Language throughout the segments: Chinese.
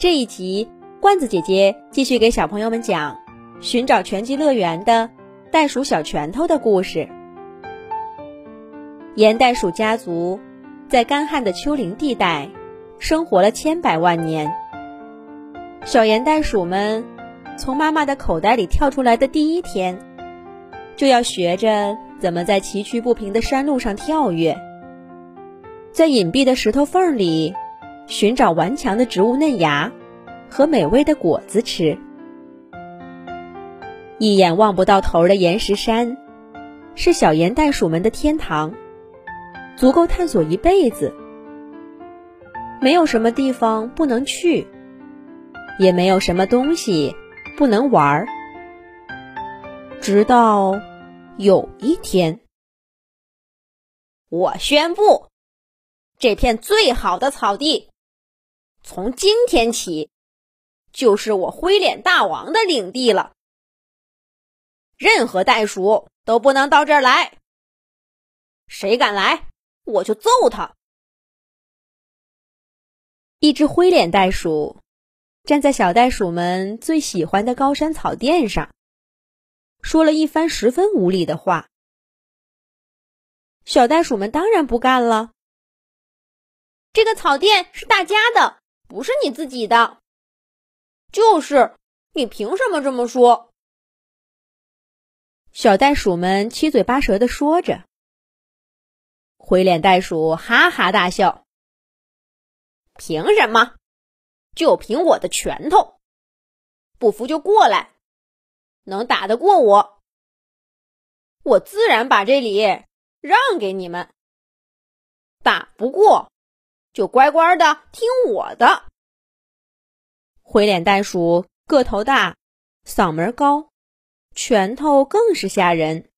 这一集，罐子姐姐继续给小朋友们讲《寻找全鸡乐园》的袋鼠小拳头的故事。盐袋鼠家族在干旱的丘陵地带生活了千百万年。小盐袋鼠们从妈妈的口袋里跳出来的第一天，就要学着怎么在崎岖不平的山路上跳跃，在隐蔽的石头缝里。寻找顽强的植物嫩芽和美味的果子吃。一眼望不到头的岩石山，是小盐袋鼠们的天堂，足够探索一辈子。没有什么地方不能去，也没有什么东西不能玩儿。直到有一天，我宣布，这片最好的草地。从今天起，就是我灰脸大王的领地了。任何袋鼠都不能到这儿来。谁敢来，我就揍他。一只灰脸袋鼠站在小袋鼠们最喜欢的高山草甸上，说了一番十分无理的话。小袋鼠们当然不干了。这个草甸是大家的。不是你自己的，就是你凭什么这么说？小袋鼠们七嘴八舌的说着。灰脸袋鼠哈哈大笑：“凭什么？就凭我的拳头！不服就过来，能打得过我，我自然把这里让给你们。打不过。”就乖乖的听我的。灰脸袋鼠个头大，嗓门高，拳头更是吓人。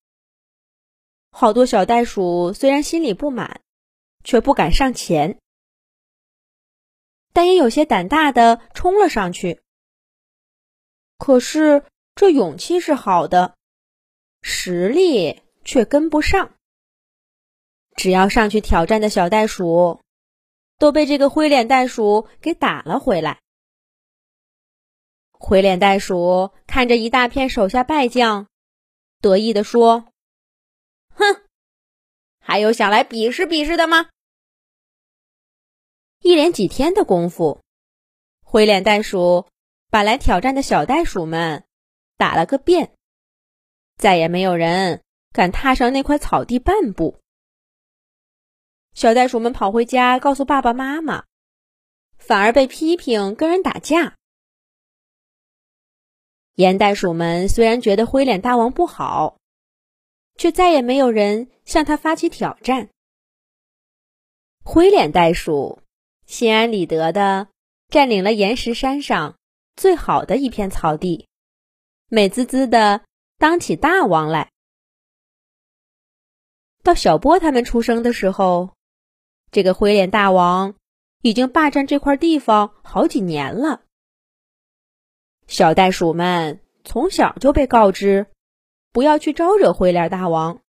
好多小袋鼠虽然心里不满，却不敢上前，但也有些胆大的冲了上去。可是这勇气是好的，实力却跟不上。只要上去挑战的小袋鼠。都被这个灰脸袋鼠给打了回来。灰脸袋鼠看着一大片手下败将，得意地说：“哼，还有想来比试比试的吗？”一连几天的功夫，灰脸袋鼠把来挑战的小袋鼠们打了个遍，再也没有人敢踏上那块草地半步。小袋鼠们跑回家，告诉爸爸妈妈，反而被批评跟人打架。盐袋鼠们虽然觉得灰脸大王不好，却再也没有人向他发起挑战。灰脸袋鼠心安理得的占领了岩石山上最好的一片草地，美滋滋的当起大王来。到小波他们出生的时候。这个灰脸大王已经霸占这块地方好几年了。小袋鼠们从小就被告知，不要去招惹灰脸大王，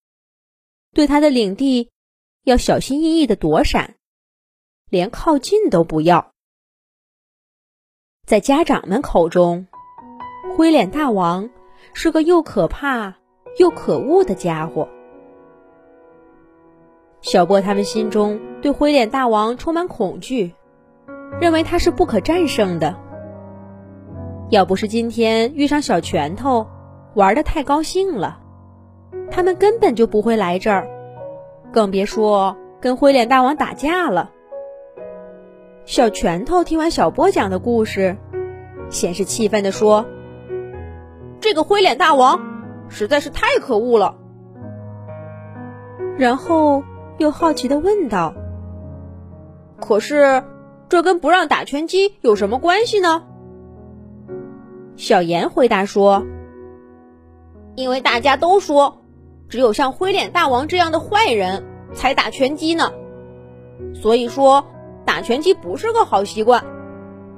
对他的领地要小心翼翼的躲闪，连靠近都不要。在家长们口中，灰脸大王是个又可怕又可恶的家伙。小波他们心中对灰脸大王充满恐惧，认为他是不可战胜的。要不是今天遇上小拳头，玩的太高兴了，他们根本就不会来这儿，更别说跟灰脸大王打架了。小拳头听完小波讲的故事，先是气愤地说：“这个灰脸大王实在是太可恶了。”然后。又好奇的问道：“可是，这跟不让打拳击有什么关系呢？”小严回答说：“因为大家都说，只有像灰脸大王这样的坏人才打拳击呢。所以说，打拳击不是个好习惯，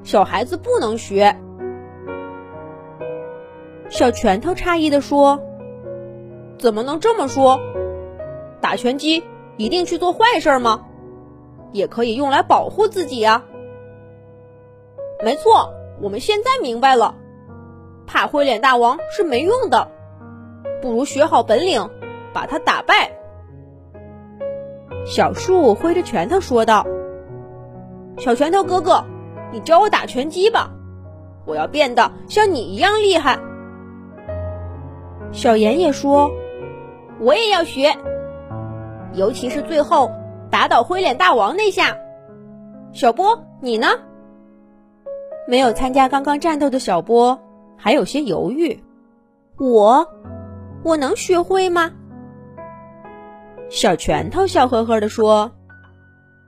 小孩子不能学。”小拳头诧异的说：“怎么能这么说？打拳击？”一定去做坏事吗？也可以用来保护自己呀。没错，我们现在明白了，怕灰脸大王是没用的，不如学好本领，把他打败。小树挥着拳头说道：“小拳头哥哥，你教我打拳击吧，我要变得像你一样厉害。”小妍也说：“我也要学，尤其是最后打倒灰脸大王那下。”小波，你呢？没有参加刚刚战斗的小波还有些犹豫。我，我能学会吗？小拳头笑呵呵地说：“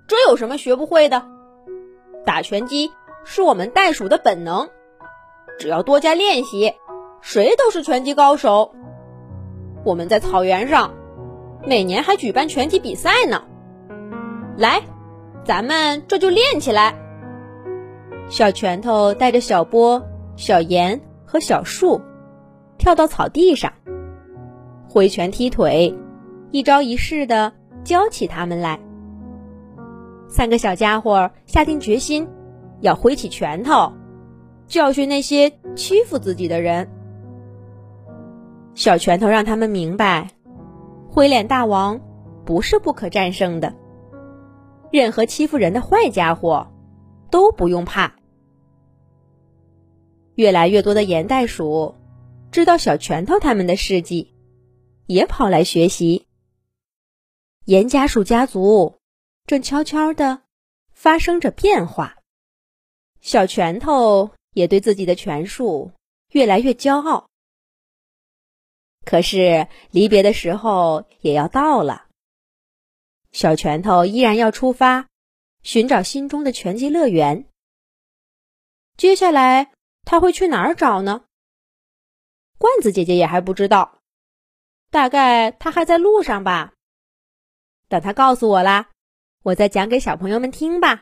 这有什么学不会的？打拳击是我们袋鼠的本能，只要多加练习，谁都是拳击高手。我们在草原上，每年还举办拳击比赛呢。来。”咱们这就练起来。小拳头带着小波、小严和小树跳到草地上，挥拳踢腿，一招一式的教起他们来。三个小家伙下定决心，要挥起拳头教训那些欺负自己的人。小拳头让他们明白，灰脸大王不是不可战胜的。任何欺负人的坏家伙，都不用怕。越来越多的盐袋鼠知道小拳头他们的事迹，也跑来学习。盐家鼠家族正悄悄的发生着变化。小拳头也对自己的拳术越来越骄傲。可是离别的时候也要到了。小拳头依然要出发，寻找心中的拳击乐园。接下来他会去哪儿找呢？罐子姐姐也还不知道，大概他还在路上吧。等他告诉我啦，我再讲给小朋友们听吧。